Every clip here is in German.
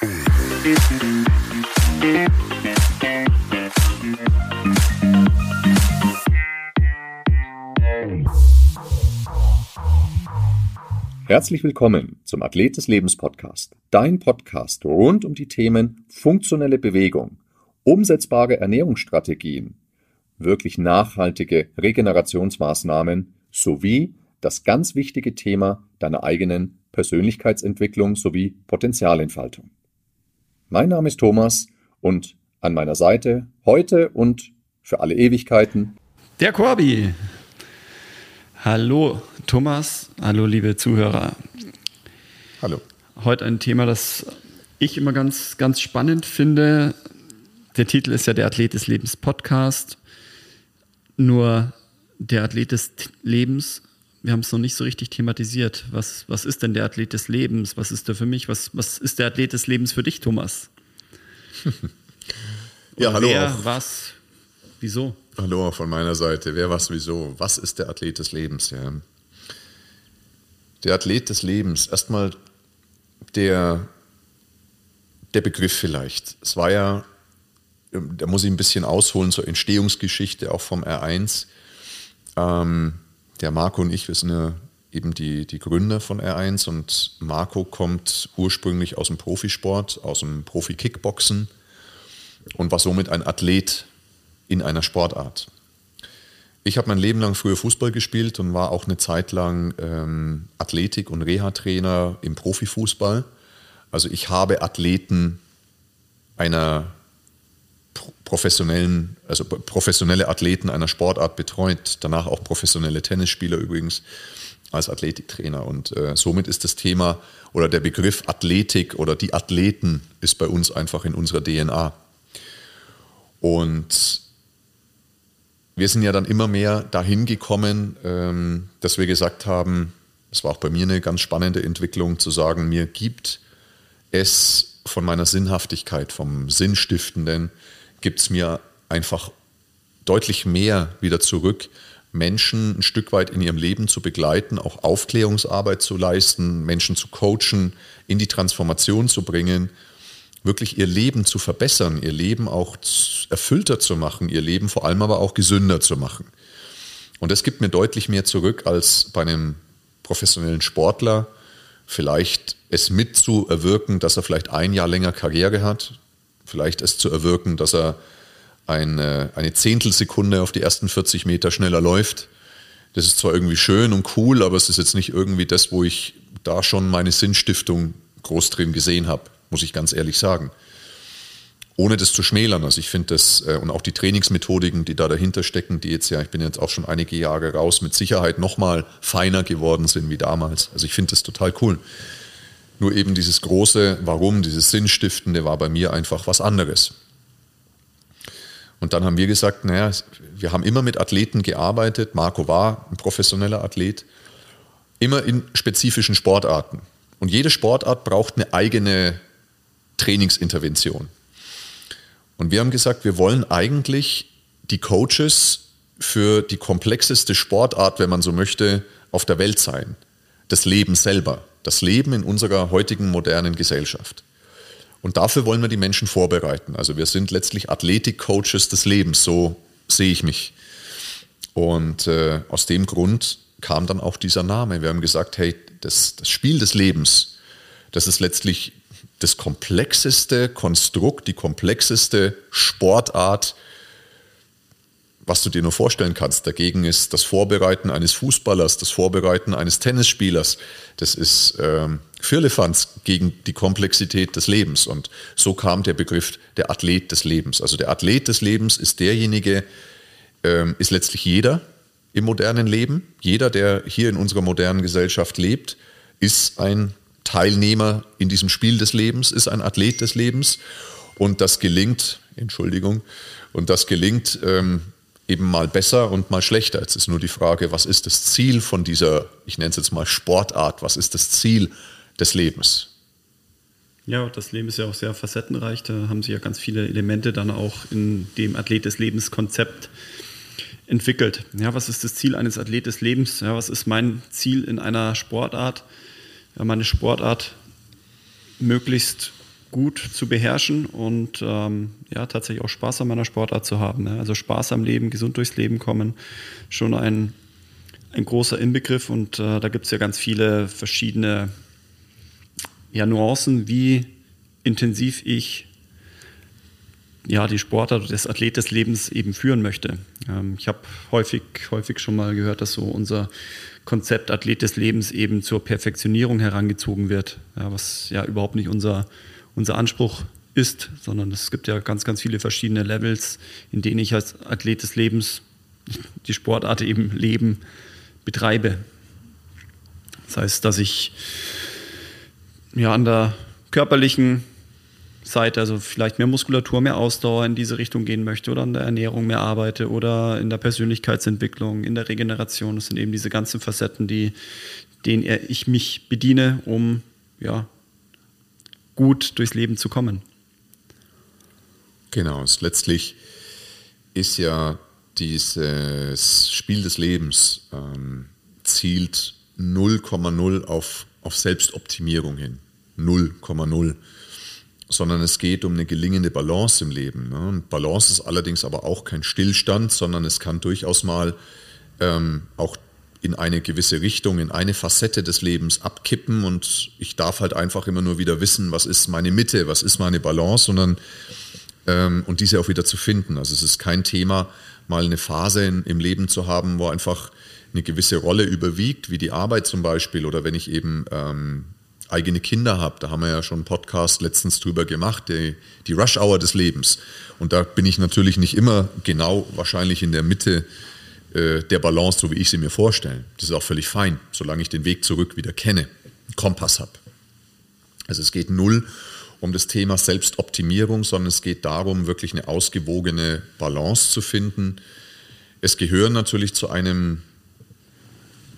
Herzlich willkommen zum Athlet des Lebens Podcast, dein Podcast rund um die Themen funktionelle Bewegung, umsetzbare Ernährungsstrategien, wirklich nachhaltige Regenerationsmaßnahmen sowie das ganz wichtige Thema deiner eigenen Persönlichkeitsentwicklung sowie Potenzialentfaltung. Mein Name ist Thomas und an meiner Seite heute und für alle Ewigkeiten der Corby. Hallo Thomas, hallo liebe Zuhörer. Hallo. Heute ein Thema, das ich immer ganz, ganz spannend finde. Der Titel ist ja der Athlet des Lebens Podcast. Nur der Athlet des Lebens, wir haben es noch nicht so richtig thematisiert. Was, was ist denn der Athlet des Lebens? Was ist der für mich? Was, was ist der Athlet des Lebens für dich, Thomas? ja, hallo. Wer, auch. was, wieso? Hallo auch von meiner Seite. Wer, was, wieso? Was ist der Athlet des Lebens? Ja. Der Athlet des Lebens. Erstmal der, der Begriff vielleicht. Es war ja, da muss ich ein bisschen ausholen zur Entstehungsgeschichte auch vom R1. Ähm, der Marco und ich, wir sind ja eben die, die Gründer von R1 und Marco kommt ursprünglich aus dem Profisport, aus dem Profi-Kickboxen und war somit ein Athlet in einer Sportart. Ich habe mein Leben lang früher Fußball gespielt und war auch eine Zeit lang ähm, Athletik- und Reha-Trainer im Profifußball. Also ich habe Athleten einer professionellen, also professionelle Athleten einer Sportart betreut, danach auch professionelle Tennisspieler übrigens als Athletiktrainer. Und äh, somit ist das Thema oder der Begriff Athletik oder die Athleten ist bei uns einfach in unserer DNA. Und wir sind ja dann immer mehr dahin gekommen, ähm, dass wir gesagt haben, das war auch bei mir eine ganz spannende Entwicklung, zu sagen, mir gibt es von meiner Sinnhaftigkeit, vom Sinnstiftenden, gibt es mir einfach deutlich mehr wieder zurück, Menschen ein Stück weit in ihrem Leben zu begleiten, auch Aufklärungsarbeit zu leisten, Menschen zu coachen, in die Transformation zu bringen wirklich ihr Leben zu verbessern, ihr Leben auch erfüllter zu machen, ihr Leben vor allem aber auch gesünder zu machen. Und das gibt mir deutlich mehr zurück als bei einem professionellen Sportler, vielleicht es mit zu erwirken, dass er vielleicht ein Jahr länger Karriere hat, vielleicht es zu erwirken, dass er eine, eine Zehntelsekunde auf die ersten 40 Meter schneller läuft. Das ist zwar irgendwie schön und cool, aber es ist jetzt nicht irgendwie das, wo ich da schon meine Sinnstiftung groß drin gesehen habe muss ich ganz ehrlich sagen. Ohne das zu schmälern. Also ich finde das, äh, und auch die Trainingsmethodiken, die da dahinter stecken, die jetzt ja, ich bin jetzt auch schon einige Jahre raus, mit Sicherheit nochmal feiner geworden sind wie damals. Also ich finde das total cool. Nur eben dieses große Warum, dieses Sinnstiftende war bei mir einfach was anderes. Und dann haben wir gesagt, naja, wir haben immer mit Athleten gearbeitet. Marco war ein professioneller Athlet, immer in spezifischen Sportarten. Und jede Sportart braucht eine eigene Trainingsintervention. Und wir haben gesagt, wir wollen eigentlich die Coaches für die komplexeste Sportart, wenn man so möchte, auf der Welt sein. Das Leben selber. Das Leben in unserer heutigen modernen Gesellschaft. Und dafür wollen wir die Menschen vorbereiten. Also wir sind letztlich Athletik-Coaches des Lebens, so sehe ich mich. Und äh, aus dem Grund kam dann auch dieser Name. Wir haben gesagt, hey, das, das Spiel des Lebens, das ist letztlich das komplexeste Konstrukt, die komplexeste Sportart, was du dir nur vorstellen kannst. Dagegen ist das Vorbereiten eines Fußballers, das Vorbereiten eines Tennisspielers, das ist ähm, Firlefanz gegen die Komplexität des Lebens. Und so kam der Begriff der Athlet des Lebens. Also der Athlet des Lebens ist derjenige, ähm, ist letztlich jeder im modernen Leben. Jeder, der hier in unserer modernen Gesellschaft lebt, ist ein Teilnehmer in diesem Spiel des Lebens, ist ein Athlet des Lebens. Und das gelingt, Entschuldigung, und das gelingt ähm, eben mal besser und mal schlechter. Jetzt ist nur die Frage, was ist das Ziel von dieser, ich nenne es jetzt mal Sportart, was ist das Ziel des Lebens? Ja, das Leben ist ja auch sehr facettenreich. Da haben sich ja ganz viele Elemente dann auch in dem Athlet des Lebens Konzept entwickelt. Ja, was ist das Ziel eines Athlet des Lebens? Ja, was ist mein Ziel in einer Sportart? meine Sportart möglichst gut zu beherrschen und ähm, ja, tatsächlich auch Spaß an meiner Sportart zu haben. Ne? Also Spaß am Leben, gesund durchs Leben kommen, schon ein, ein großer Inbegriff und äh, da gibt es ja ganz viele verschiedene ja, Nuancen, wie intensiv ich ja, die Sportart des Athlet des Lebens eben führen möchte. Ähm, ich habe häufig, häufig schon mal gehört, dass so unser Konzept Athlet des Lebens eben zur Perfektionierung herangezogen wird, ja, was ja überhaupt nicht unser, unser Anspruch ist, sondern es gibt ja ganz, ganz viele verschiedene Levels, in denen ich als Athlet des Lebens die Sportart eben Leben betreibe. Das heißt, dass ich ja an der körperlichen Seite, also vielleicht mehr Muskulatur, mehr Ausdauer in diese Richtung gehen möchte oder an der Ernährung mehr arbeite oder in der Persönlichkeitsentwicklung, in der Regeneration. Das sind eben diese ganzen Facetten, die, denen ich mich bediene, um ja, gut durchs Leben zu kommen. Genau, letztlich ist ja dieses Spiel des Lebens ähm, zielt 0,0 auf, auf Selbstoptimierung hin. 0,0 sondern es geht um eine gelingende Balance im Leben. Ne? Balance ist allerdings aber auch kein Stillstand, sondern es kann durchaus mal ähm, auch in eine gewisse Richtung, in eine Facette des Lebens abkippen und ich darf halt einfach immer nur wieder wissen, was ist meine Mitte, was ist meine Balance, sondern ähm, und diese auch wieder zu finden. Also es ist kein Thema, mal eine Phase in, im Leben zu haben, wo einfach eine gewisse Rolle überwiegt, wie die Arbeit zum Beispiel oder wenn ich eben ähm, eigene Kinder habe, da haben wir ja schon einen Podcast letztens drüber gemacht, die, die Rush Hour des Lebens. Und da bin ich natürlich nicht immer genau wahrscheinlich in der Mitte äh, der Balance, so wie ich sie mir vorstelle. Das ist auch völlig fein, solange ich den Weg zurück wieder kenne, einen Kompass habe. Also es geht null um das Thema Selbstoptimierung, sondern es geht darum, wirklich eine ausgewogene Balance zu finden. Es gehören natürlich zu einem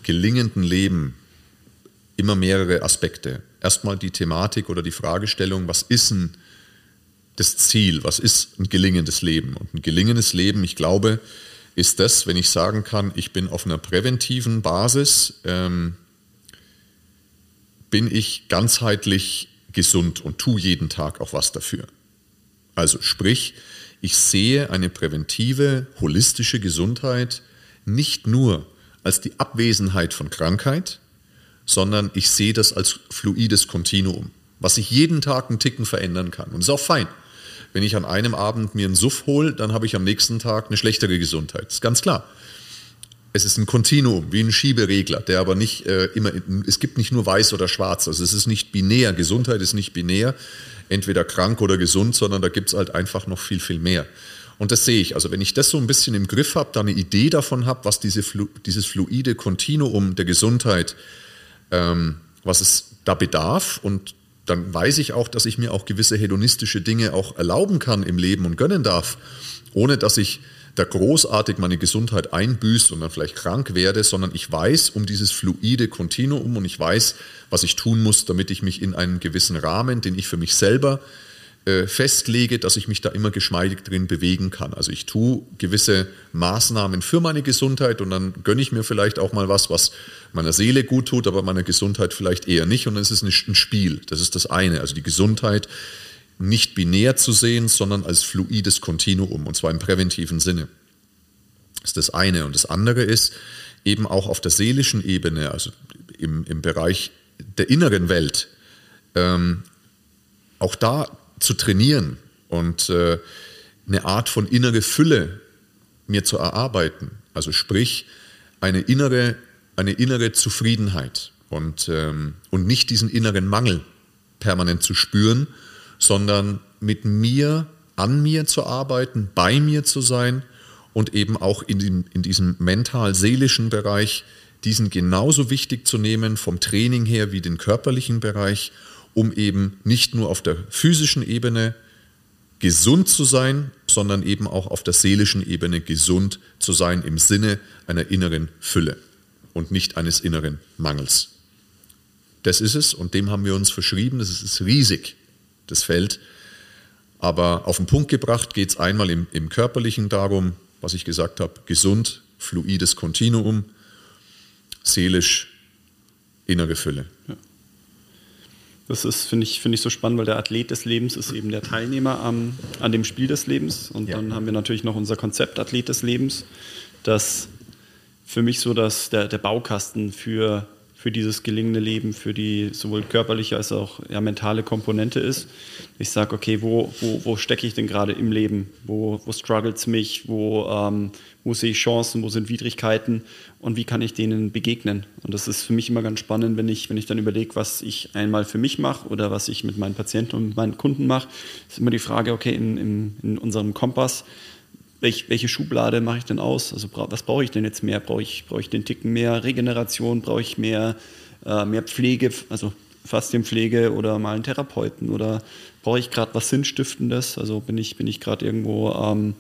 gelingenden Leben immer mehrere Aspekte. Erstmal die Thematik oder die Fragestellung, was ist ein das Ziel, was ist ein gelingendes Leben? Und ein gelingendes Leben, ich glaube, ist das, wenn ich sagen kann, ich bin auf einer präventiven Basis, ähm, bin ich ganzheitlich gesund und tue jeden Tag auch was dafür. Also sprich, ich sehe eine präventive, holistische Gesundheit nicht nur als die Abwesenheit von Krankheit, sondern ich sehe das als fluides Kontinuum, was sich jeden Tag einen Ticken verändern kann. Und ist auch fein. Wenn ich an einem Abend mir einen Suff hole, dann habe ich am nächsten Tag eine schlechtere Gesundheit. Das ist ganz klar. Es ist ein Kontinuum, wie ein Schieberegler, der aber nicht äh, immer, es gibt nicht nur weiß oder schwarz, also es ist nicht binär, Gesundheit ist nicht binär, entweder krank oder gesund, sondern da gibt es halt einfach noch viel, viel mehr. Und das sehe ich. Also wenn ich das so ein bisschen im Griff habe, da eine Idee davon habe, was diese, dieses fluide Kontinuum der Gesundheit ähm, was es da bedarf und dann weiß ich auch, dass ich mir auch gewisse hedonistische Dinge auch erlauben kann im Leben und gönnen darf, ohne dass ich da großartig meine Gesundheit einbüßt und dann vielleicht krank werde, sondern ich weiß um dieses fluide Kontinuum und ich weiß, was ich tun muss, damit ich mich in einem gewissen Rahmen, den ich für mich selber äh, festlege, dass ich mich da immer geschmeidig drin bewegen kann. Also ich tue gewisse Maßnahmen für meine Gesundheit und dann gönne ich mir vielleicht auch mal was, was meiner Seele gut tut, aber meiner Gesundheit vielleicht eher nicht. Und dann ist es ein Spiel. Das ist das eine. Also die Gesundheit nicht binär zu sehen, sondern als fluides Kontinuum und zwar im präventiven Sinne. Das ist das eine. Und das andere ist eben auch auf der seelischen Ebene, also im, im Bereich der inneren Welt, ähm, auch da zu trainieren und äh, eine Art von innere Fülle mir zu erarbeiten. Also sprich, eine innere, eine innere Zufriedenheit und, ähm, und nicht diesen inneren Mangel permanent zu spüren, sondern mit mir, an mir zu arbeiten, bei mir zu sein und eben auch in, dem, in diesem mental-seelischen Bereich diesen genauso wichtig zu nehmen vom Training her wie den körperlichen Bereich um eben nicht nur auf der physischen Ebene gesund zu sein, sondern eben auch auf der seelischen Ebene gesund zu sein im Sinne einer inneren Fülle und nicht eines inneren Mangels. Das ist es und dem haben wir uns verschrieben. Das ist riesig, das Feld. Aber auf den Punkt gebracht geht es einmal im, im körperlichen darum, was ich gesagt habe, gesund, fluides Kontinuum, seelisch innere Fülle. Ja. Das ist, finde ich, finde ich so spannend, weil der Athlet des Lebens ist eben der Teilnehmer am, an dem Spiel des Lebens. Und ja. dann haben wir natürlich noch unser Konzept Athlet des Lebens, das für mich so dass der, der Baukasten für für dieses gelingende Leben, für die sowohl körperliche als auch ja, mentale Komponente ist. Ich sage, okay, wo, wo, wo stecke ich denn gerade im Leben? Wo, wo struggelt es mich? Wo, ähm, wo sehe ich Chancen? Wo sind Widrigkeiten? Und wie kann ich denen begegnen? Und das ist für mich immer ganz spannend, wenn ich, wenn ich dann überlege, was ich einmal für mich mache oder was ich mit meinen Patienten und meinen Kunden mache, ist immer die Frage, okay, in, in, in unserem Kompass, welch, welche Schublade mache ich denn aus? Also was brauche ich denn jetzt mehr? Brauche ich, brauche ich den Ticken mehr Regeneration? Brauche ich mehr, äh, mehr Pflege, also Faszienpflege oder mal einen Therapeuten? Oder brauche ich gerade was Sinnstiftendes? Also bin ich, bin ich gerade irgendwo ähm,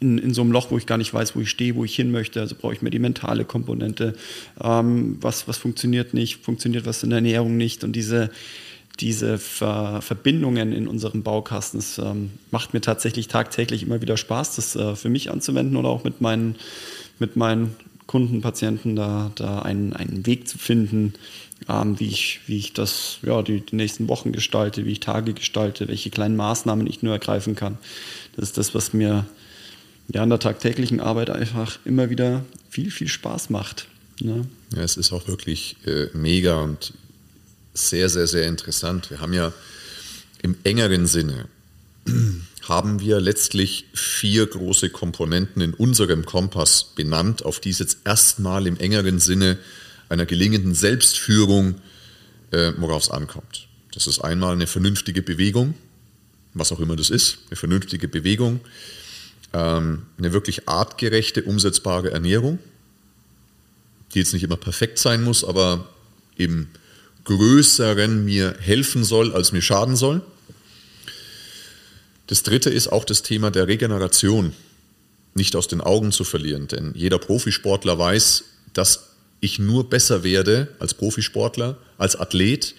in, in so einem Loch, wo ich gar nicht weiß, wo ich stehe, wo ich hin möchte. Also brauche ich mehr die mentale Komponente. Ähm, was, was funktioniert nicht? Funktioniert was in der Ernährung nicht? Und diese, diese Ver Verbindungen in unserem Baukasten. Es ähm, macht mir tatsächlich tagtäglich immer wieder Spaß, das äh, für mich anzuwenden oder auch mit meinen, mit meinen Kunden, Patienten da, da einen, einen Weg zu finden, ähm, wie, ich, wie ich das ja, die, die nächsten Wochen gestalte, wie ich Tage gestalte, welche kleinen Maßnahmen ich nur ergreifen kann. Das ist das, was mir ja, in der tagtäglichen Arbeit einfach immer wieder viel, viel Spaß macht. Ne? Ja, es ist auch wirklich äh, mega und sehr, sehr, sehr interessant. Wir haben ja im engeren Sinne haben wir letztlich vier große Komponenten in unserem Kompass benannt, auf die es jetzt erstmal im engeren Sinne einer gelingenden Selbstführung, äh, worauf es ankommt. Das ist einmal eine vernünftige Bewegung, was auch immer das ist, eine vernünftige Bewegung, ähm, eine wirklich artgerechte, umsetzbare Ernährung, die jetzt nicht immer perfekt sein muss, aber eben Größeren mir helfen soll, als mir schaden soll. Das dritte ist auch das Thema der Regeneration nicht aus den Augen zu verlieren, denn jeder Profisportler weiß, dass ich nur besser werde als Profisportler, als Athlet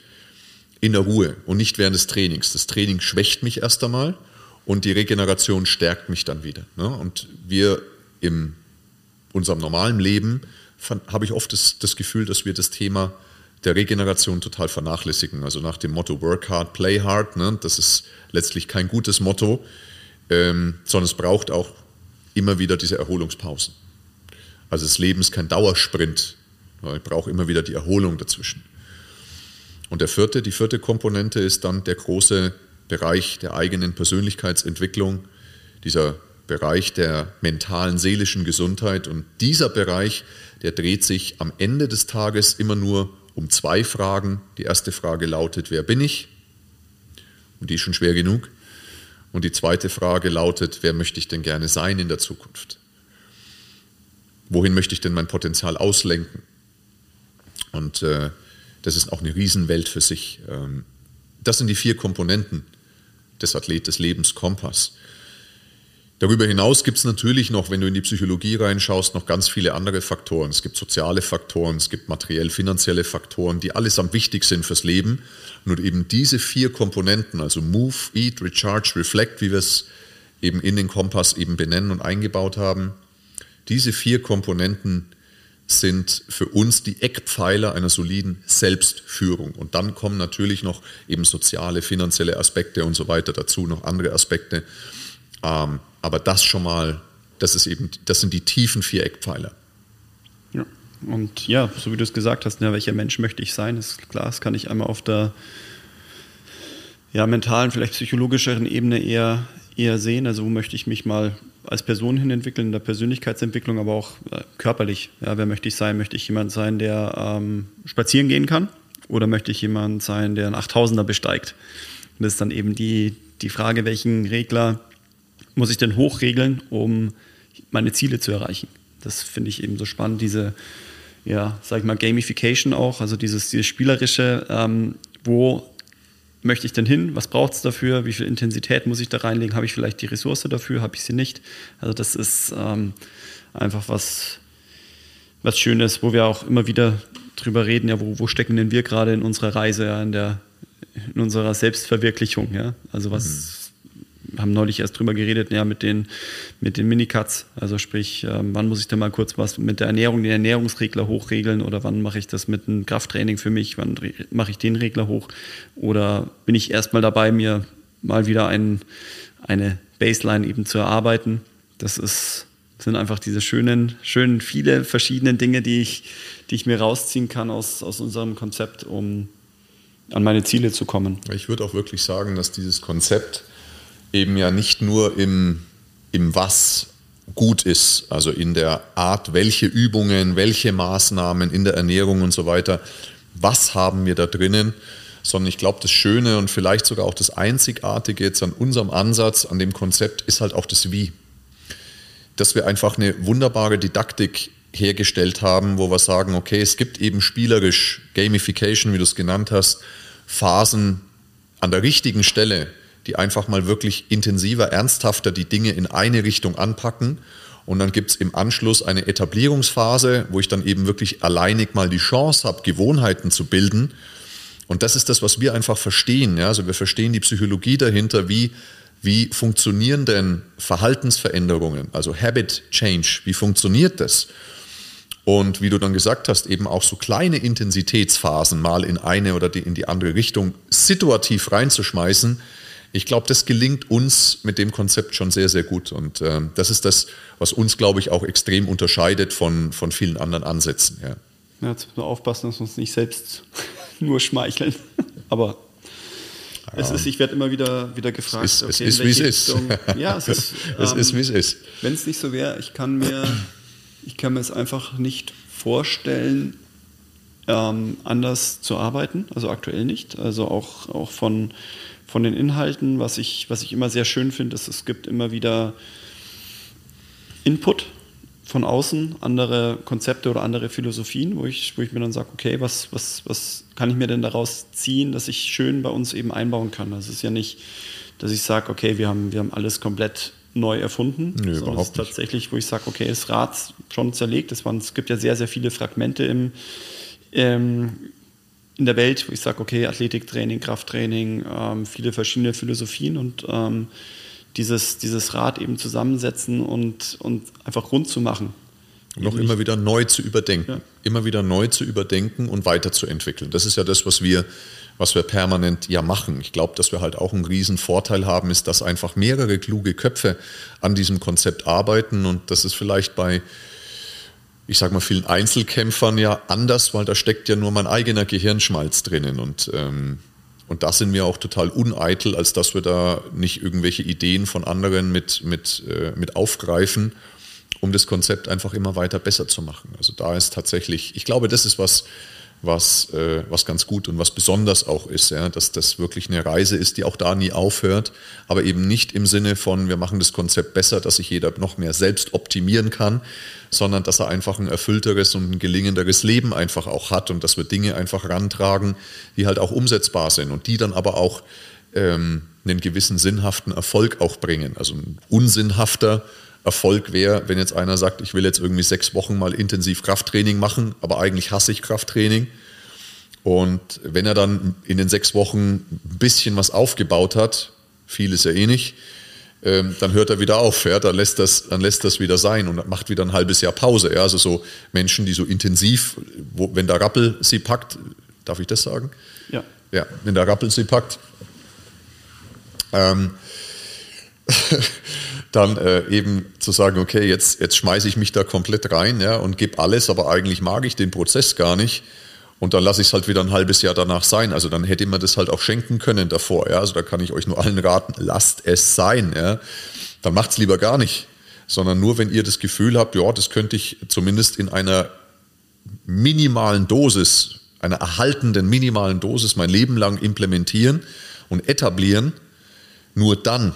in der Ruhe und nicht während des Trainings. Das Training schwächt mich erst einmal und die Regeneration stärkt mich dann wieder. Ne? Und wir in unserem normalen Leben habe ich oft das, das Gefühl, dass wir das Thema der Regeneration total vernachlässigen. Also nach dem Motto Work hard, play hard, ne? das ist letztlich kein gutes Motto, ähm, sondern es braucht auch immer wieder diese Erholungspausen. Also das Leben ist kein Dauersprint. Ich brauche immer wieder die Erholung dazwischen. Und der vierte, die vierte Komponente ist dann der große Bereich der eigenen Persönlichkeitsentwicklung, dieser Bereich der mentalen, seelischen Gesundheit. Und dieser Bereich, der dreht sich am Ende des Tages immer nur um zwei Fragen. Die erste Frage lautet, wer bin ich? Und die ist schon schwer genug. Und die zweite Frage lautet, wer möchte ich denn gerne sein in der Zukunft? Wohin möchte ich denn mein Potenzial auslenken? Und äh, das ist auch eine Riesenwelt für sich. Ähm, das sind die vier Komponenten des Athlet des Lebens Kompass. Darüber hinaus gibt es natürlich noch, wenn du in die Psychologie reinschaust, noch ganz viele andere Faktoren. Es gibt soziale Faktoren, es gibt materiell-finanzielle Faktoren, die allesamt wichtig sind fürs Leben. Nur eben diese vier Komponenten, also Move, Eat, Recharge, Reflect, wie wir es eben in den Kompass eben benennen und eingebaut haben, diese vier Komponenten sind für uns die Eckpfeiler einer soliden Selbstführung. Und dann kommen natürlich noch eben soziale, finanzielle Aspekte und so weiter dazu, noch andere Aspekte. Ähm, aber das schon mal, das ist eben, das sind die tiefen vier Eckpfeiler. Ja. Und ja, so wie du es gesagt hast, ja, welcher Mensch möchte ich sein, ist klar, das kann ich einmal auf der ja, mentalen, vielleicht psychologischeren Ebene eher, eher sehen. Also wo möchte ich mich mal als Person hin entwickeln, in der Persönlichkeitsentwicklung, aber auch äh, körperlich. Ja, wer möchte ich sein? Möchte ich jemand sein, der ähm, spazieren gehen kann? Oder möchte ich jemand sein, der einen 8000er besteigt? Und das ist dann eben die, die Frage, welchen Regler muss ich denn hochregeln, um meine Ziele zu erreichen? Das finde ich eben so spannend, diese, ja, sag ich mal, Gamification auch, also dieses, dieses Spielerische, ähm, wo möchte ich denn hin? Was braucht es dafür? Wie viel Intensität muss ich da reinlegen? Habe ich vielleicht die Ressource dafür? Habe ich sie nicht? Also das ist ähm, einfach was, was Schönes, wo wir auch immer wieder drüber reden, ja, wo, wo stecken denn wir gerade in unserer Reise, ja, in, der, in unserer Selbstverwirklichung, ja? Also was, mhm haben neulich erst drüber geredet, ja, mit den, mit den Minicuts. Also sprich, ähm, wann muss ich denn mal kurz was mit der Ernährung, den Ernährungsregler hochregeln oder wann mache ich das mit einem Krafttraining für mich, wann mache ich den Regler hoch? Oder bin ich erstmal dabei, mir mal wieder ein, eine Baseline eben zu erarbeiten? Das ist, sind einfach diese schönen, schönen, viele verschiedenen Dinge, die ich, die ich mir rausziehen kann aus, aus unserem Konzept, um an meine Ziele zu kommen. Ich würde auch wirklich sagen, dass dieses Konzept eben ja nicht nur im, im Was gut ist, also in der Art, welche Übungen, welche Maßnahmen in der Ernährung und so weiter, was haben wir da drinnen, sondern ich glaube, das Schöne und vielleicht sogar auch das Einzigartige jetzt an unserem Ansatz, an dem Konzept, ist halt auch das Wie. Dass wir einfach eine wunderbare Didaktik hergestellt haben, wo wir sagen, okay, es gibt eben spielerisch Gamification, wie du es genannt hast, Phasen an der richtigen Stelle, die einfach mal wirklich intensiver, ernsthafter die Dinge in eine Richtung anpacken. Und dann gibt es im Anschluss eine Etablierungsphase, wo ich dann eben wirklich alleinig mal die Chance habe, Gewohnheiten zu bilden. Und das ist das, was wir einfach verstehen. Ja? Also wir verstehen die Psychologie dahinter, wie, wie funktionieren denn Verhaltensveränderungen, also Habit Change, wie funktioniert das? Und wie du dann gesagt hast, eben auch so kleine Intensitätsphasen mal in eine oder die, in die andere Richtung situativ reinzuschmeißen. Ich glaube, das gelingt uns mit dem Konzept schon sehr, sehr gut. Und äh, das ist das, was uns, glaube ich, auch extrem unterscheidet von, von vielen anderen Ansätzen. Ja. Ja, jetzt müssen wir aufpassen, dass wir uns nicht selbst nur schmeicheln. Aber es ist, ich werde immer wieder, wieder gefragt, es ist, okay, es ist wie es ist. Ja, es ist, es ähm, ist wie es ist. Wenn es nicht so wäre, ich kann mir ich kann mir es einfach nicht vorstellen, ähm, anders zu arbeiten, also aktuell nicht. Also auch, auch von, von den Inhalten, was ich, was ich immer sehr schön finde, ist, es gibt immer wieder Input von außen, andere Konzepte oder andere Philosophien, wo ich, wo ich mir dann sage, okay, was, was, was kann ich mir denn daraus ziehen, dass ich schön bei uns eben einbauen kann. Das ist ja nicht, dass ich sage, okay, wir haben, wir haben alles komplett neu erfunden. Nö, sondern überhaupt es ist tatsächlich, wo ich sage, okay, das Rad schon zerlegt. Es, waren, es gibt ja sehr, sehr viele Fragmente im, ähm, in der Welt, wo ich sage, okay, Athletiktraining, Krafttraining, ähm, viele verschiedene Philosophien und ähm, dieses, dieses Rad eben zusammensetzen und, und einfach rund zu machen. Und noch immer wieder neu zu überdenken. Ja. Immer wieder neu zu überdenken und weiterzuentwickeln. Das ist ja das, was wir was wir permanent ja machen. Ich glaube, dass wir halt auch einen riesen Vorteil haben, ist, dass einfach mehrere kluge Köpfe an diesem Konzept arbeiten und das ist vielleicht bei ich sage mal, vielen Einzelkämpfern ja anders, weil da steckt ja nur mein eigener Gehirnschmalz drinnen. Und, ähm, und da sind wir auch total uneitel, als dass wir da nicht irgendwelche Ideen von anderen mit, mit, äh, mit aufgreifen, um das Konzept einfach immer weiter besser zu machen. Also da ist tatsächlich, ich glaube, das ist was, was, äh, was ganz gut und was besonders auch ist, ja, dass das wirklich eine Reise ist, die auch da nie aufhört, aber eben nicht im Sinne von, wir machen das Konzept besser, dass sich jeder noch mehr selbst optimieren kann, sondern dass er einfach ein erfüllteres und ein gelingenderes Leben einfach auch hat und dass wir Dinge einfach rantragen, die halt auch umsetzbar sind und die dann aber auch ähm, einen gewissen sinnhaften Erfolg auch bringen. Also ein unsinnhafter Erfolg wäre, wenn jetzt einer sagt, ich will jetzt irgendwie sechs Wochen mal intensiv Krafttraining machen, aber eigentlich hasse ich Krafttraining. Und wenn er dann in den sechs Wochen ein bisschen was aufgebaut hat, viel ist ja eh nicht, ähm, dann hört er wieder auf, ja, dann, lässt das, dann lässt das wieder sein und macht wieder ein halbes Jahr Pause. Ja, also so Menschen, die so intensiv, wo, wenn der Rappel sie packt, darf ich das sagen? Ja. Ja, wenn der Rappel sie packt, ähm, dann äh, eben zu sagen, okay, jetzt, jetzt schmeiße ich mich da komplett rein ja, und gebe alles, aber eigentlich mag ich den Prozess gar nicht. Und dann lasse ich es halt wieder ein halbes Jahr danach sein. Also dann hätte man das halt auch schenken können davor. Ja? Also da kann ich euch nur allen raten, lasst es sein. Ja? Dann macht es lieber gar nicht. Sondern nur, wenn ihr das Gefühl habt, ja, das könnte ich zumindest in einer minimalen Dosis, einer erhaltenden minimalen Dosis mein Leben lang implementieren und etablieren, nur dann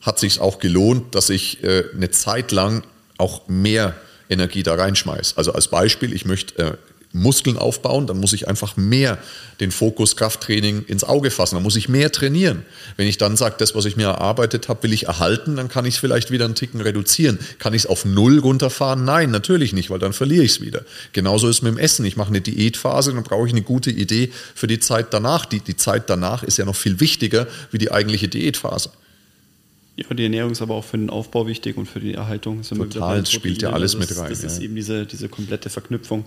hat sich auch gelohnt, dass ich äh, eine Zeit lang auch mehr Energie da reinschmeiße. Also als Beispiel, ich möchte äh, Muskeln aufbauen, dann muss ich einfach mehr den Fokus Krafttraining ins Auge fassen. Dann muss ich mehr trainieren. Wenn ich dann sage, das, was ich mir erarbeitet habe, will ich erhalten, dann kann ich es vielleicht wieder einen Ticken reduzieren. Kann ich es auf Null runterfahren? Nein, natürlich nicht, weil dann verliere ich es wieder. Genauso ist es mit dem Essen. Ich mache eine Diätphase, dann brauche ich eine gute Idee für die Zeit danach. Die, die Zeit danach ist ja noch viel wichtiger wie die eigentliche Diätphase. Ja, die Ernährung ist aber auch für den Aufbau wichtig und für die Erhaltung. Total, spielt ja alles mit rein. Das ist eben diese, diese komplette Verknüpfung.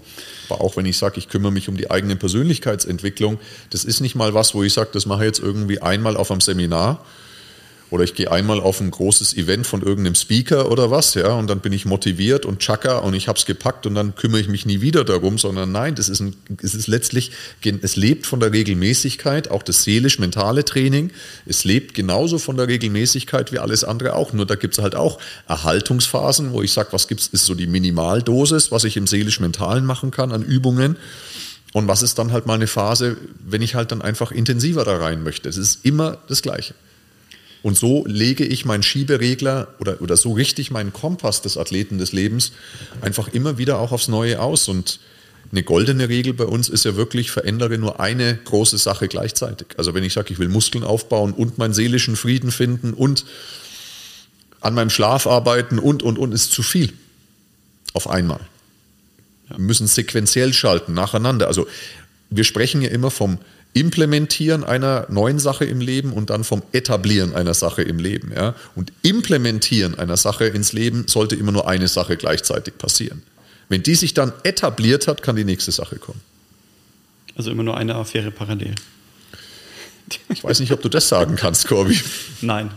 Aber auch wenn ich sage, ich kümmere mich um die eigene Persönlichkeitsentwicklung, das ist nicht mal was, wo ich sage, das mache ich jetzt irgendwie einmal auf einem Seminar, oder ich gehe einmal auf ein großes Event von irgendeinem Speaker oder was, ja, und dann bin ich motiviert und chaka und ich habe es gepackt und dann kümmere ich mich nie wieder darum, sondern nein, das ist, ein, es ist letztlich, es lebt von der Regelmäßigkeit, auch das seelisch-mentale Training, es lebt genauso von der Regelmäßigkeit wie alles andere auch, nur da gibt es halt auch Erhaltungsphasen, wo ich sage, was gibt es, ist so die Minimaldosis, was ich im seelisch-mentalen machen kann an Übungen. Und was ist dann halt mal eine Phase, wenn ich halt dann einfach intensiver da rein möchte? Es ist immer das Gleiche. Und so lege ich meinen Schieberegler oder, oder so richte ich meinen Kompass des Athleten des Lebens einfach immer wieder auch aufs Neue aus. Und eine goldene Regel bei uns ist ja wirklich, verändere nur eine große Sache gleichzeitig. Also wenn ich sage, ich will Muskeln aufbauen und meinen seelischen Frieden finden und an meinem Schlaf arbeiten und, und, und, ist zu viel. Auf einmal. Wir müssen sequenziell schalten, nacheinander. Also wir sprechen ja immer vom Implementieren einer neuen Sache im Leben und dann vom Etablieren einer Sache im Leben. Ja? Und Implementieren einer Sache ins Leben sollte immer nur eine Sache gleichzeitig passieren. Wenn die sich dann etabliert hat, kann die nächste Sache kommen. Also immer nur eine Affäre parallel. Ich weiß nicht, ob du das sagen kannst, Corby. Nein.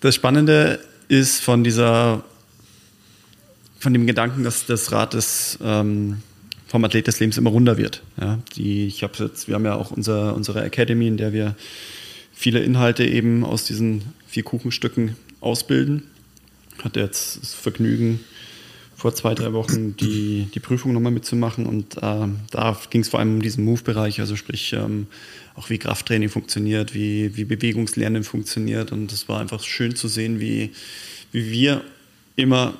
Das Spannende ist von dieser, von dem Gedanken, dass das Rad des ähm, vom Athlet des Lebens immer runder wird. Ja, die, ich habe jetzt, wir haben ja auch unser, unsere Academy, in der wir viele Inhalte eben aus diesen vier Kuchenstücken ausbilden. Hatte jetzt das Vergnügen, vor zwei, drei Wochen die, die Prüfung nochmal mitzumachen und äh, da ging es vor allem um diesen Move-Bereich, also sprich ähm, auch wie Krafttraining funktioniert, wie, wie Bewegungslernen funktioniert und es war einfach schön zu sehen, wie, wie wir immer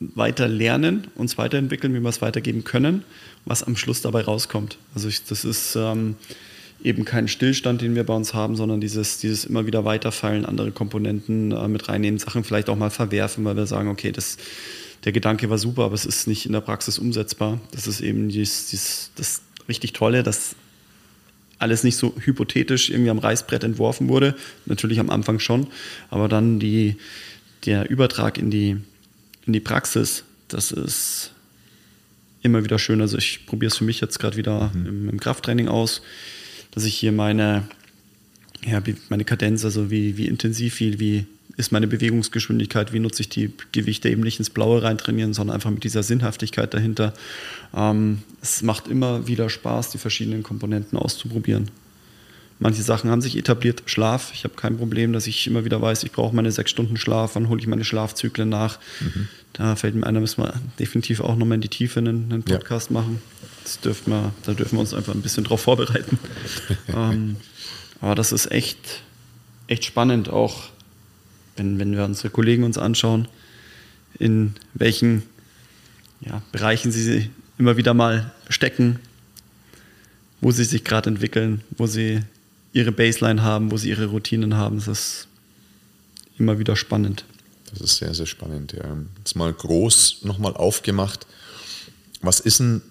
weiter lernen, uns weiterentwickeln, wie wir es weitergeben können was am Schluss dabei rauskommt. Also ich, das ist ähm, eben kein Stillstand, den wir bei uns haben, sondern dieses, dieses immer wieder weiterfallen, andere Komponenten äh, mit reinnehmen, Sachen vielleicht auch mal verwerfen, weil wir sagen, okay, das, der Gedanke war super, aber es ist nicht in der Praxis umsetzbar. Das ist eben dies, dies, das richtig Tolle, dass alles nicht so hypothetisch irgendwie am Reißbrett entworfen wurde. Natürlich am Anfang schon, aber dann die, der Übertrag in die, in die Praxis, das ist immer wieder schön. Also ich probiere es für mich jetzt gerade wieder mhm. im, im, Krafttraining aus, dass ich hier meine, ja, meine Kadenz, also wie, wie intensiv, wie, wie ist meine Bewegungsgeschwindigkeit, wie nutze ich die Gewichte eben nicht ins Blaue reintrainieren, sondern einfach mit dieser Sinnhaftigkeit dahinter. Ähm, es macht immer wieder Spaß, die verschiedenen Komponenten auszuprobieren. Manche Sachen haben sich etabliert. Schlaf. Ich habe kein Problem, dass ich immer wieder weiß, ich brauche meine sechs Stunden Schlaf. Wann hole ich meine Schlafzyklen nach? Mhm. Da fällt mir einer, müssen wir definitiv auch nochmal in die Tiefe einen, einen Podcast ja. machen. Das dürfen wir, da dürfen wir uns einfach ein bisschen drauf vorbereiten. ähm, aber das ist echt, echt spannend, auch wenn, wenn wir unsere Kollegen uns anschauen, in welchen ja, Bereichen sie immer wieder mal stecken, wo sie sich gerade entwickeln, wo sie ihre Baseline haben, wo sie ihre Routinen haben. Das ist immer wieder spannend. Das ist sehr, sehr spannend. Ja. Jetzt mal groß nochmal aufgemacht. Was ist denn,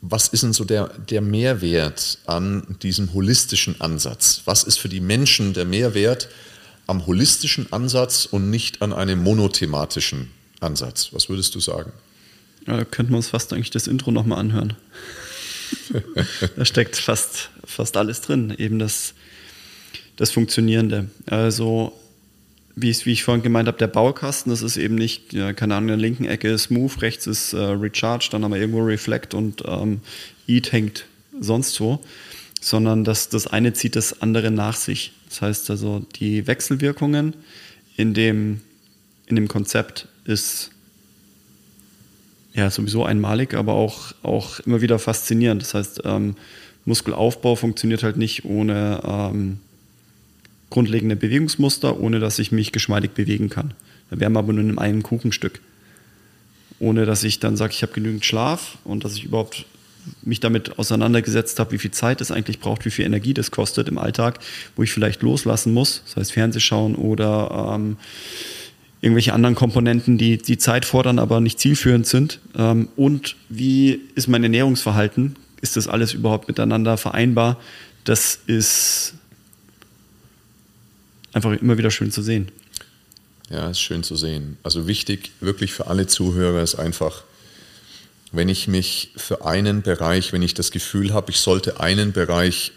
was ist denn so der, der Mehrwert an diesem holistischen Ansatz? Was ist für die Menschen der Mehrwert am holistischen Ansatz und nicht an einem monothematischen Ansatz? Was würdest du sagen? Ja, da könnten wir uns fast eigentlich das Intro nochmal anhören. Da steckt fast, fast alles drin, eben das, das Funktionierende. Also, wie ich, wie ich vorhin gemeint habe, der Baukasten, das ist eben nicht, keine Ahnung, in der linken Ecke ist Move, rechts ist äh, Recharge, dann haben wir irgendwo Reflect und ähm, Eat hängt sonst wo, sondern das, das eine zieht das andere nach sich. Das heißt also, die Wechselwirkungen in dem, in dem Konzept ist ja, sowieso einmalig, aber auch, auch immer wieder faszinierend. Das heißt, ähm, Muskelaufbau funktioniert halt nicht ohne ähm, grundlegende Bewegungsmuster, ohne dass ich mich geschmeidig bewegen kann. Da wären wir aber nur in einem Kuchenstück. Ohne dass ich dann sage, ich habe genügend Schlaf und dass ich überhaupt mich damit auseinandergesetzt habe, wie viel Zeit es eigentlich braucht, wie viel Energie das kostet im Alltag, wo ich vielleicht loslassen muss, das heißt Fernsehschauen oder ähm, irgendwelche anderen Komponenten, die die Zeit fordern, aber nicht zielführend sind? Ähm, und wie ist mein Ernährungsverhalten? Ist das alles überhaupt miteinander vereinbar? Das ist einfach immer wieder schön zu sehen. Ja, ist schön zu sehen. Also wichtig wirklich für alle Zuhörer ist einfach, wenn ich mich für einen Bereich, wenn ich das Gefühl habe, ich sollte einen Bereich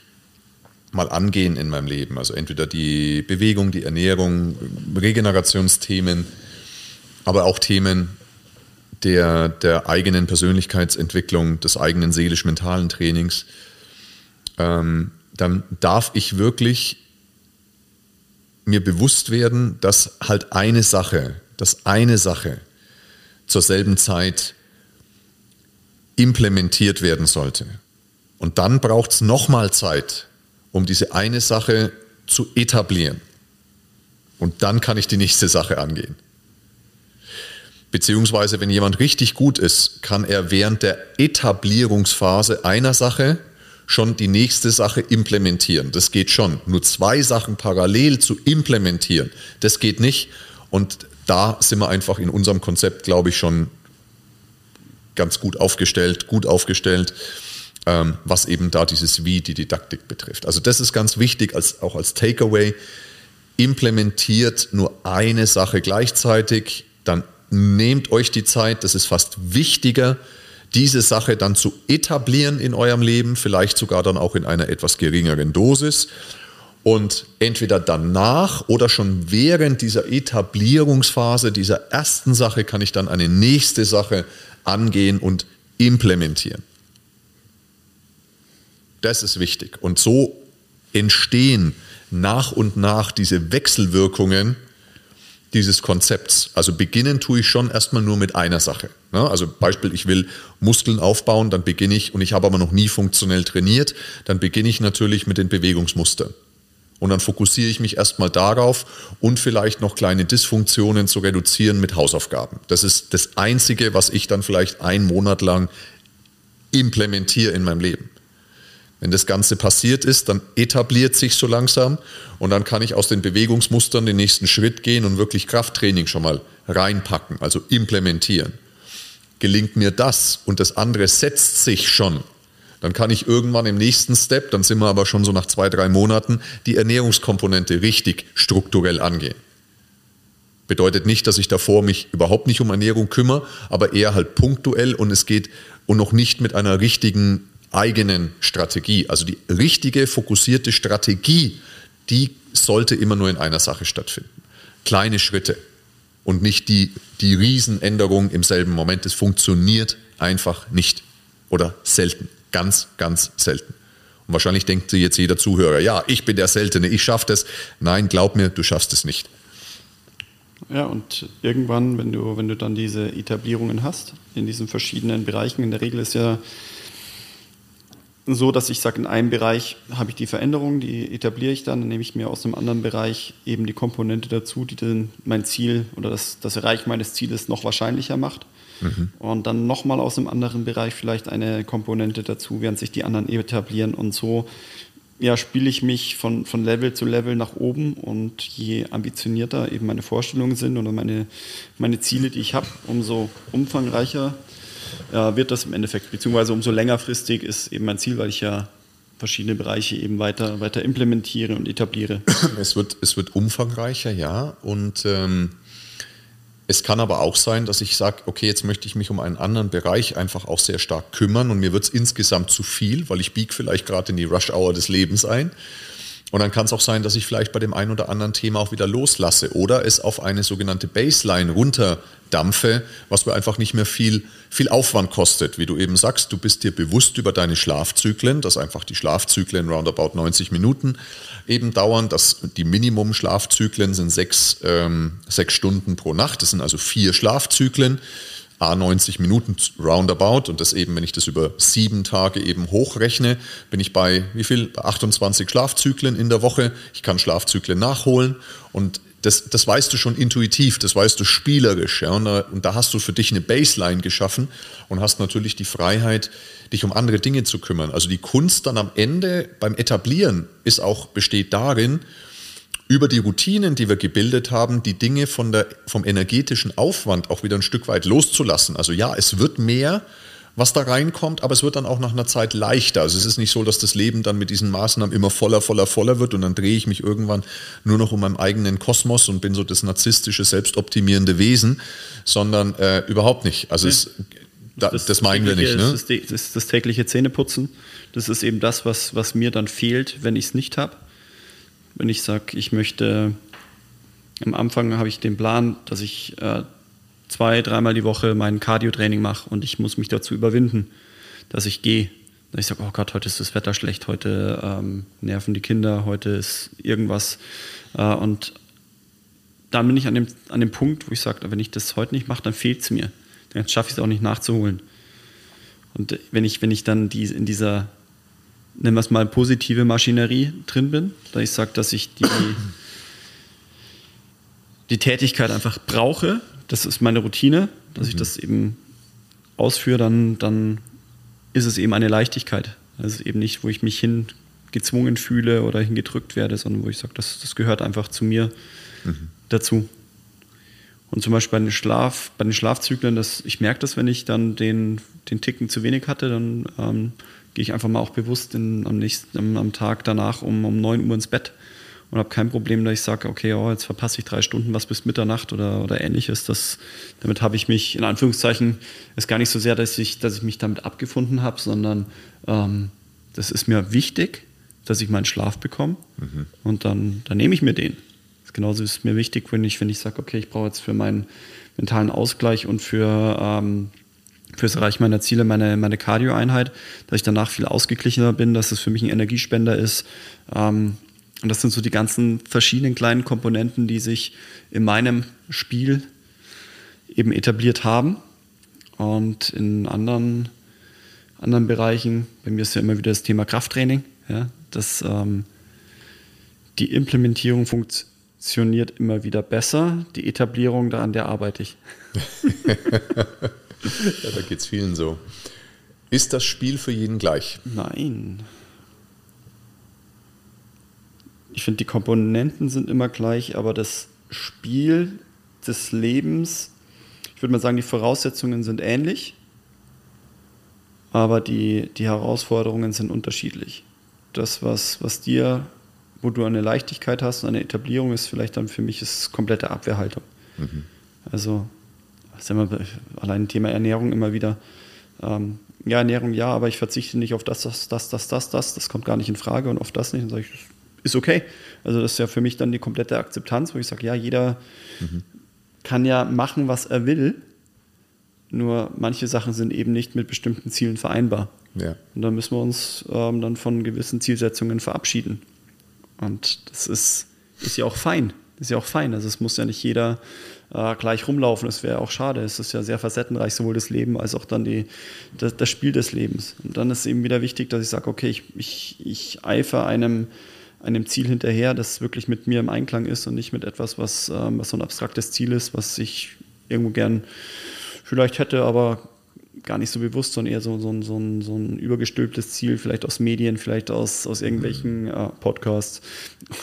mal angehen in meinem Leben, also entweder die Bewegung, die Ernährung, Regenerationsthemen, aber auch Themen der, der eigenen Persönlichkeitsentwicklung, des eigenen seelisch-mentalen Trainings, ähm, dann darf ich wirklich mir bewusst werden, dass halt eine Sache, dass eine Sache zur selben Zeit implementiert werden sollte. Und dann braucht es nochmal Zeit, um diese eine Sache zu etablieren. Und dann kann ich die nächste Sache angehen. Beziehungsweise, wenn jemand richtig gut ist, kann er während der Etablierungsphase einer Sache schon die nächste Sache implementieren. Das geht schon. Nur zwei Sachen parallel zu implementieren, das geht nicht. Und da sind wir einfach in unserem Konzept, glaube ich, schon ganz gut aufgestellt, gut aufgestellt, ähm, was eben da dieses Wie, die Didaktik betrifft. Also das ist ganz wichtig, als, auch als Takeaway. Implementiert nur eine Sache gleichzeitig, dann nehmt euch die Zeit, das ist fast wichtiger, diese Sache dann zu etablieren in eurem Leben, vielleicht sogar dann auch in einer etwas geringeren Dosis. Und entweder danach oder schon während dieser Etablierungsphase, dieser ersten Sache, kann ich dann eine nächste Sache angehen und implementieren. Das ist wichtig. Und so entstehen nach und nach diese Wechselwirkungen dieses Konzepts. Also beginnen tue ich schon erstmal nur mit einer Sache. Ne? Also Beispiel, ich will Muskeln aufbauen, dann beginne ich, und ich habe aber noch nie funktionell trainiert, dann beginne ich natürlich mit den Bewegungsmustern. Und dann fokussiere ich mich erstmal darauf und vielleicht noch kleine Dysfunktionen zu reduzieren mit Hausaufgaben. Das ist das Einzige, was ich dann vielleicht einen Monat lang implementiere in meinem Leben. Wenn das Ganze passiert ist, dann etabliert sich so langsam und dann kann ich aus den Bewegungsmustern den nächsten Schritt gehen und wirklich Krafttraining schon mal reinpacken, also implementieren. Gelingt mir das und das andere setzt sich schon, dann kann ich irgendwann im nächsten Step, dann sind wir aber schon so nach zwei, drei Monaten, die Ernährungskomponente richtig strukturell angehen. Bedeutet nicht, dass ich davor mich überhaupt nicht um Ernährung kümmere, aber eher halt punktuell und es geht und noch nicht mit einer richtigen eigenen Strategie. Also die richtige, fokussierte Strategie, die sollte immer nur in einer Sache stattfinden. Kleine Schritte und nicht die, die Riesenänderung im selben Moment. Es funktioniert einfach nicht oder selten. Ganz, ganz selten. Und wahrscheinlich denkt jetzt jeder Zuhörer, ja, ich bin der Seltene, ich schaffe das. Nein, glaub mir, du schaffst es nicht. Ja, und irgendwann, wenn du, wenn du dann diese Etablierungen hast, in diesen verschiedenen Bereichen, in der Regel ist ja so, dass ich sage, in einem Bereich habe ich die Veränderung, die etabliere ich dann, dann nehme ich mir aus einem anderen Bereich eben die Komponente dazu, die dann mein Ziel oder das, das Erreichen meines Zieles noch wahrscheinlicher macht. Mhm. Und dann nochmal aus einem anderen Bereich vielleicht eine Komponente dazu, während sich die anderen etablieren. Und so ja, spiele ich mich von, von Level zu Level nach oben. Und je ambitionierter eben meine Vorstellungen sind oder meine, meine Ziele, die ich habe, umso umfangreicher äh, wird das im Endeffekt, beziehungsweise umso längerfristig ist eben mein Ziel, weil ich ja verschiedene Bereiche eben weiter, weiter implementiere und etabliere. Es wird, es wird umfangreicher, ja. Und ähm, es kann aber auch sein, dass ich sage, okay, jetzt möchte ich mich um einen anderen Bereich einfach auch sehr stark kümmern und mir wird es insgesamt zu viel, weil ich biege vielleicht gerade in die Rush-Hour des Lebens ein. Und dann kann es auch sein, dass ich vielleicht bei dem einen oder anderen Thema auch wieder loslasse oder es auf eine sogenannte Baseline runterdampfe, was mir einfach nicht mehr viel, viel Aufwand kostet. Wie du eben sagst, du bist dir bewusst über deine Schlafzyklen, dass einfach die Schlafzyklen roundabout 90 Minuten eben dauern, dass die Minimum-Schlafzyklen sind sechs, ähm, sechs Stunden pro Nacht, das sind also vier Schlafzyklen. A 90 Minuten roundabout und das eben, wenn ich das über sieben Tage eben hochrechne, bin ich bei wie viel? 28 Schlafzyklen in der Woche. Ich kann Schlafzyklen nachholen und das, das weißt du schon intuitiv, das weißt du spielerisch. Ja? Und, da, und da hast du für dich eine Baseline geschaffen und hast natürlich die Freiheit, dich um andere Dinge zu kümmern. Also die Kunst dann am Ende beim Etablieren ist auch, besteht darin, über die Routinen, die wir gebildet haben, die Dinge von der, vom energetischen Aufwand auch wieder ein Stück weit loszulassen. Also ja, es wird mehr, was da reinkommt, aber es wird dann auch nach einer Zeit leichter. Also es ist nicht so, dass das Leben dann mit diesen Maßnahmen immer voller, voller, voller wird und dann drehe ich mich irgendwann nur noch um meinen eigenen Kosmos und bin so das narzisstische, selbstoptimierende Wesen, sondern äh, überhaupt nicht. Also ja. es, da, das, das, meinen wir nicht. Ne? Das, ist das, das tägliche Zähneputzen. Das ist eben das, was, was mir dann fehlt, wenn ich es nicht habe. Wenn ich sage, ich möchte, am Anfang habe ich den Plan, dass ich äh, zwei, dreimal die Woche mein Cardio-Training mache und ich muss mich dazu überwinden, dass ich gehe. Ich sage, oh Gott, heute ist das Wetter schlecht, heute ähm, nerven die Kinder, heute ist irgendwas. Äh, und dann bin ich an dem, an dem Punkt, wo ich sage, wenn ich das heute nicht mache, dann fehlt es mir. Dann schaffe ich es auch nicht nachzuholen. Und wenn ich, wenn ich dann die, in dieser, nennen wir es mal, positive Maschinerie drin bin, da ich sage, dass ich die, die Tätigkeit einfach brauche, das ist meine Routine, dass mhm. ich das eben ausführe, dann, dann ist es eben eine Leichtigkeit. Das ist eben nicht, wo ich mich hin gezwungen fühle oder hingedrückt werde, sondern wo ich sage, das, das gehört einfach zu mir mhm. dazu. Und zum Beispiel bei den, Schlaf, bei den Schlafzyklen, das, ich merke das, wenn ich dann den, den Ticken zu wenig hatte, dann ähm, gehe ich einfach mal auch bewusst in, am, nächsten, am, Tag danach um, um 9 Uhr ins Bett und habe kein Problem, dass ich sage, okay, oh, jetzt verpasse ich drei Stunden was bis Mitternacht oder, oder ähnliches. Das, damit habe ich mich, in Anführungszeichen, ist gar nicht so sehr, dass ich, dass ich mich damit abgefunden habe, sondern ähm, das ist mir wichtig, dass ich meinen Schlaf bekomme mhm. und dann, dann nehme ich mir den. Das genauso ist mir wichtig, wenn ich, wenn ich sage, okay, ich brauche jetzt für meinen mentalen Ausgleich und für ähm, fürs Erreichen meiner Ziele meine, meine Cardio-Einheit, dass ich danach viel ausgeglichener bin, dass es für mich ein Energiespender ist, ähm, und das sind so die ganzen verschiedenen kleinen Komponenten, die sich in meinem Spiel eben etabliert haben. Und in anderen, anderen Bereichen, bei mir ist ja immer wieder das Thema Krafttraining, ja, dass ähm, die Implementierung funktioniert immer wieder besser, die Etablierung, da an der arbeite ich. ja, da geht es vielen so. Ist das Spiel für jeden gleich? Nein ich finde, die Komponenten sind immer gleich, aber das Spiel des Lebens, ich würde mal sagen, die Voraussetzungen sind ähnlich, aber die, die Herausforderungen sind unterschiedlich. Das, was, was dir, wo du eine Leichtigkeit hast und eine Etablierung ist, vielleicht dann für mich ist komplette Abwehrhaltung. Mhm. Also, ist immer, allein Thema Ernährung immer wieder. Ähm, ja, Ernährung ja, aber ich verzichte nicht auf das, das, das, das, das, das, das kommt gar nicht in Frage und auf das nicht. Dann sage ich, ist okay. Also das ist ja für mich dann die komplette Akzeptanz, wo ich sage, ja, jeder mhm. kann ja machen, was er will. Nur manche Sachen sind eben nicht mit bestimmten Zielen vereinbar. Ja. Und dann müssen wir uns ähm, dann von gewissen Zielsetzungen verabschieden. Und das ist, ist ja auch fein. Das ist ja auch fein. Also es muss ja nicht jeder äh, gleich rumlaufen. Das wäre auch schade. Es ist ja sehr facettenreich, sowohl das Leben als auch dann die, das, das Spiel des Lebens. Und dann ist eben wieder wichtig, dass ich sage, okay, ich, ich, ich eifere einem einem Ziel hinterher, das wirklich mit mir im Einklang ist und nicht mit etwas, was, ähm, was so ein abstraktes Ziel ist, was ich irgendwo gern vielleicht hätte, aber gar nicht so bewusst, sondern eher so, so, so, ein, so ein übergestülptes Ziel, vielleicht aus Medien, vielleicht aus, aus irgendwelchen äh, Podcasts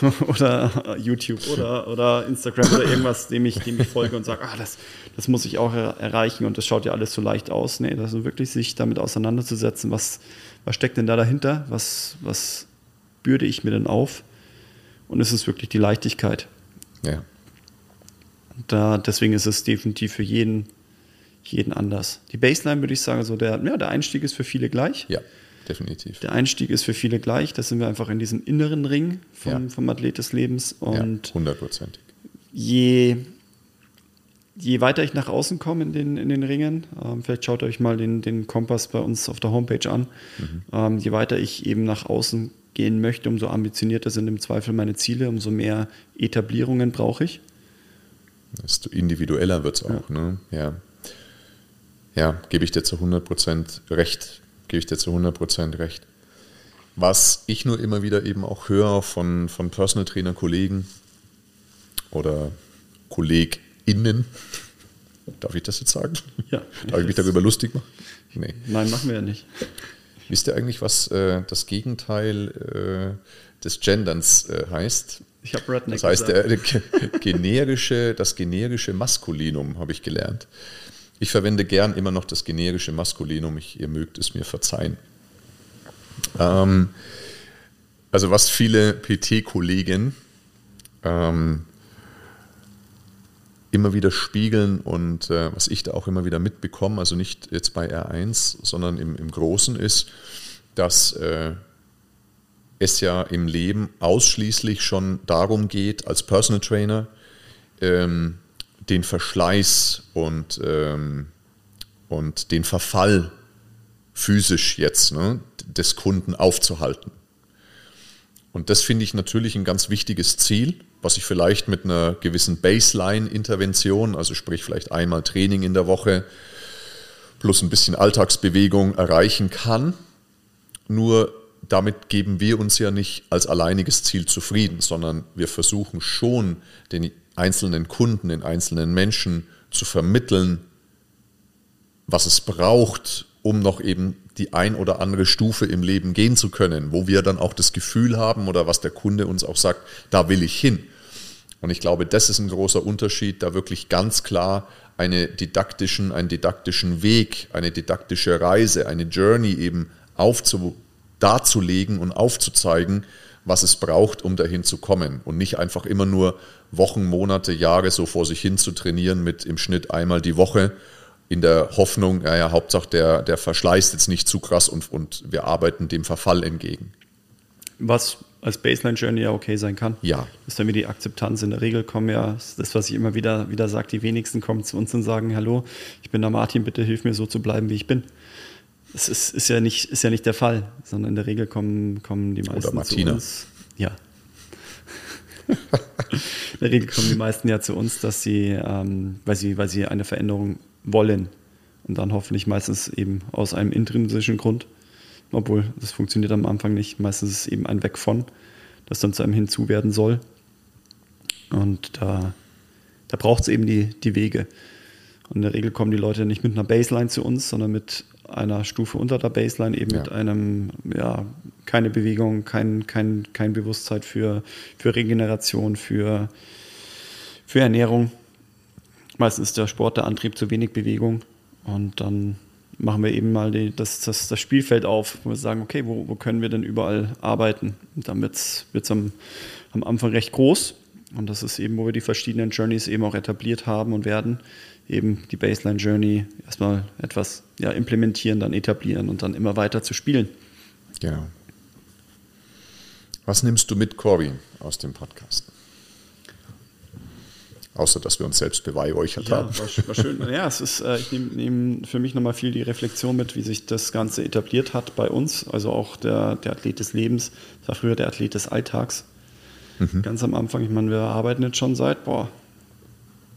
oder YouTube oder, oder Instagram oder irgendwas, dem ich, dem ich folge und sage, ah, das, das muss ich auch er erreichen und das schaut ja alles so leicht aus. Nee, das ist wirklich sich damit auseinanderzusetzen, was, was steckt denn da dahinter, was, was bürde ich mir denn auf? Und es ist wirklich die Leichtigkeit. Ja. Da, deswegen ist es definitiv für jeden, jeden anders. Die Baseline würde ich sagen, so der, ja, der Einstieg ist für viele gleich. Ja, definitiv. Der Einstieg ist für viele gleich. Da sind wir einfach in diesem inneren Ring vom, ja. vom Athlet des Lebens. Und ja, hundertprozentig. Je, je weiter ich nach außen komme in den, in den Ringen, ähm, vielleicht schaut euch mal den, den Kompass bei uns auf der Homepage an, mhm. ähm, je weiter ich eben nach außen gehen möchte, umso ambitionierter sind im Zweifel meine Ziele, umso mehr Etablierungen brauche ich. Desto individueller wird es auch. Ja. Ne? Ja. Ja, gebe ich dir zu 100% recht. Gebe ich dir zu 100% recht. Was ich nur immer wieder eben auch höre von, von Personal Trainer Kollegen oder KollegInnen, darf ich das jetzt sagen? Ja. Darf ich mich darüber lustig machen? Nee. Nein, machen wir ja nicht. Wisst ihr eigentlich, was äh, das Gegenteil äh, des Genderns äh, heißt? Ich habe Redneck Das heißt, der, der generische, das generische Maskulinum habe ich gelernt. Ich verwende gern immer noch das generische Maskulinum. Ich, ihr mögt es mir verzeihen. Ähm, also was viele PT-Kollegen ähm, immer wieder spiegeln und äh, was ich da auch immer wieder mitbekomme, also nicht jetzt bei R1, sondern im, im Großen ist, dass äh, es ja im Leben ausschließlich schon darum geht, als Personal Trainer ähm, den Verschleiß und, ähm, und den Verfall physisch jetzt ne, des Kunden aufzuhalten. Und das finde ich natürlich ein ganz wichtiges Ziel, was ich vielleicht mit einer gewissen Baseline-Intervention, also sprich vielleicht einmal Training in der Woche plus ein bisschen Alltagsbewegung erreichen kann. Nur damit geben wir uns ja nicht als alleiniges Ziel zufrieden, sondern wir versuchen schon den einzelnen Kunden, den einzelnen Menschen zu vermitteln, was es braucht, um noch eben die ein oder andere Stufe im Leben gehen zu können, wo wir dann auch das Gefühl haben oder was der Kunde uns auch sagt, da will ich hin. Und ich glaube, das ist ein großer Unterschied, da wirklich ganz klar eine didaktischen, einen didaktischen Weg, eine didaktische Reise, eine Journey eben aufzu, darzulegen und aufzuzeigen, was es braucht, um dahin zu kommen. Und nicht einfach immer nur Wochen, Monate, Jahre so vor sich hin zu trainieren mit im Schnitt einmal die Woche in der Hoffnung, naja, Hauptsache der, der verschleißt jetzt nicht zu krass und, und wir arbeiten dem Verfall entgegen. Was als Baseline Journey ja okay sein kann. Ja. Ist dann wieder die Akzeptanz. In der Regel kommen ja, das, was ich immer wieder, wieder sage, die wenigsten kommen zu uns und sagen, hallo, ich bin der Martin, bitte hilf mir so zu bleiben, wie ich bin. Das ist, ist, ja, nicht, ist ja nicht der Fall, sondern in der Regel kommen, kommen die meisten Oder Martina. zu uns. Ja. in der Regel kommen die meisten ja zu uns, dass sie, ähm, weil sie, weil sie eine Veränderung wollen. Und dann hoffentlich meistens eben aus einem intrinsischen Grund. Obwohl, das funktioniert am Anfang nicht. Meistens ist es eben ein Weg von, das dann zu einem hinzu werden soll. Und da, da braucht es eben die, die Wege. Und in der Regel kommen die Leute nicht mit einer Baseline zu uns, sondern mit einer Stufe unter der Baseline, eben ja. mit einem, ja, keine Bewegung, kein, kein, kein Bewusstsein für, für Regeneration, für, für Ernährung. Meistens ist der Sport der Antrieb zu wenig Bewegung. Und dann machen wir eben mal die, das, das, das Spielfeld auf, wo wir sagen, okay, wo, wo können wir denn überall arbeiten? Und dann wird es am, am Anfang recht groß. Und das ist eben, wo wir die verschiedenen Journeys eben auch etabliert haben und werden. Eben die Baseline Journey erstmal etwas ja, implementieren, dann etablieren und dann immer weiter zu spielen. Genau. Was nimmst du mit, Corby, aus dem Podcast? Außer, dass wir uns selbst beweihräuchert ja, haben. War, war schön. ja, es ist, äh, ich nehme nehm für mich nochmal viel die Reflexion mit, wie sich das Ganze etabliert hat bei uns. Also auch der, der Athlet des Lebens. Das war früher der Athlet des Alltags. Mhm. Ganz am Anfang. Ich meine, wir arbeiten jetzt schon seit, boah,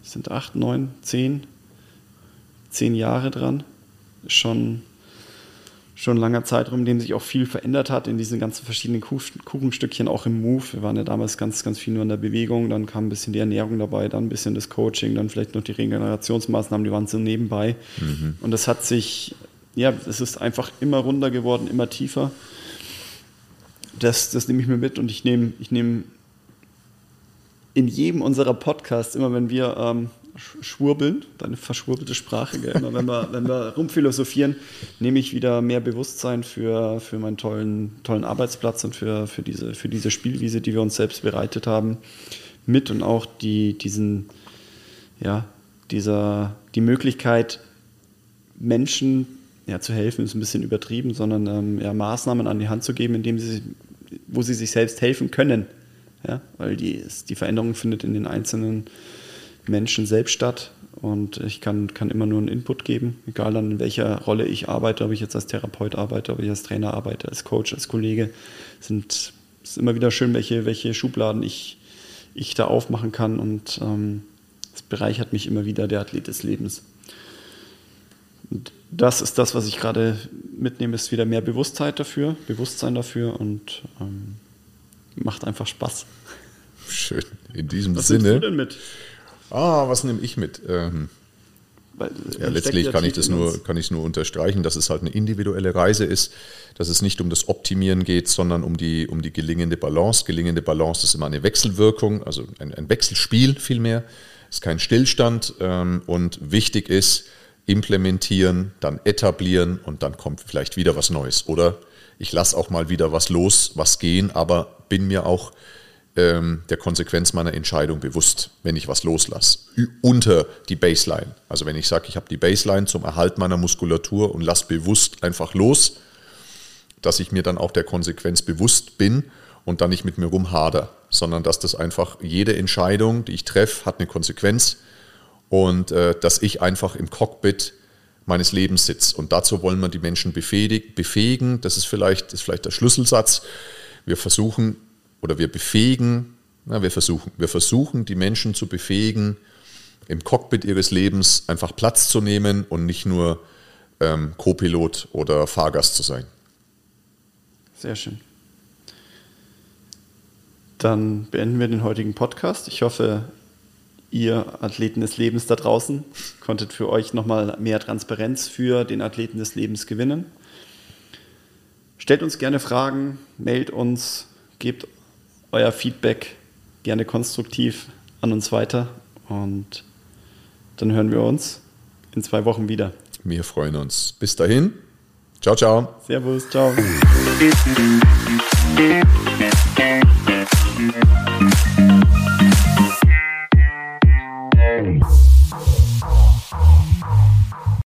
sind acht, neun, zehn, zehn Jahre dran. Schon schon ein langer Zeitraum, in dem sich auch viel verändert hat in diesen ganzen verschiedenen Kuchenstückchen, auch im Move. Wir waren ja damals ganz, ganz viel nur in der Bewegung, dann kam ein bisschen die Ernährung dabei, dann ein bisschen das Coaching, dann vielleicht noch die Regenerationsmaßnahmen, die waren so nebenbei. Mhm. Und das hat sich, ja, es ist einfach immer runder geworden, immer tiefer. Das, das nehme ich mir mit und ich nehme, ich nehme in jedem unserer Podcasts, immer wenn wir ähm, schwurbeln, deine verschwurbelte Sprache, gell? Immer wenn wir, wenn wir rumphilosophieren, nehme ich wieder mehr Bewusstsein für, für meinen tollen, tollen Arbeitsplatz und für, für, diese, für diese Spielwiese, die wir uns selbst bereitet haben, mit und auch die, diesen, ja, dieser, die Möglichkeit, Menschen ja, zu helfen, ist ein bisschen übertrieben, sondern ähm, ja, Maßnahmen an die Hand zu geben, indem sie, wo sie sich selbst helfen können. Ja? Weil die, die Veränderung findet in den einzelnen Menschen selbst statt und ich kann, kann immer nur einen Input geben, egal in welcher Rolle ich arbeite, ob ich jetzt als Therapeut arbeite, ob ich als Trainer arbeite, als Coach, als Kollege. Sind, es ist immer wieder schön, welche, welche Schubladen ich, ich da aufmachen kann und ähm, es bereichert mich immer wieder, der Athlet des Lebens. Und das ist das, was ich gerade mitnehme, ist wieder mehr Bewusstsein dafür, Bewusstsein dafür und ähm, macht einfach Spaß. Schön. In diesem was Sinne. Was du denn mit? Ah, was nehme ich mit? Ähm, Weil, ja, letztlich kann ich das nur, kann ich nur unterstreichen, dass es halt eine individuelle Reise ist, dass es nicht um das Optimieren geht, sondern um die, um die gelingende Balance. Gelingende Balance ist immer eine Wechselwirkung, also ein, ein Wechselspiel vielmehr, ist kein Stillstand. Ähm, und wichtig ist, implementieren, dann etablieren und dann kommt vielleicht wieder was Neues. Oder ich lasse auch mal wieder was los, was gehen, aber bin mir auch ähm, der Konsequenz meiner Entscheidung bewusst, wenn ich was loslasse. Unter die Baseline. Also wenn ich sage, ich habe die Baseline zum Erhalt meiner Muskulatur und lasse bewusst einfach los, dass ich mir dann auch der Konsequenz bewusst bin und dann nicht mit mir rumhader, sondern dass das einfach jede Entscheidung, die ich treffe, hat eine Konsequenz und äh, dass ich einfach im Cockpit meines Lebens sitze. Und dazu wollen wir die Menschen befähigen. Das ist vielleicht, das ist vielleicht der Schlüsselsatz. Wir versuchen oder wir befähigen, na, wir versuchen, wir versuchen, die Menschen zu befähigen, im Cockpit ihres Lebens einfach Platz zu nehmen und nicht nur ähm, Co-Pilot oder Fahrgast zu sein. Sehr schön. Dann beenden wir den heutigen Podcast. Ich hoffe, ihr Athleten des Lebens da draußen konntet für euch nochmal mehr Transparenz für den Athleten des Lebens gewinnen. Stellt uns gerne Fragen, mailt uns, gebt euer Feedback gerne konstruktiv an uns weiter und dann hören wir uns in zwei Wochen wieder. Wir freuen uns. Bis dahin. Ciao, ciao. Servus, ciao.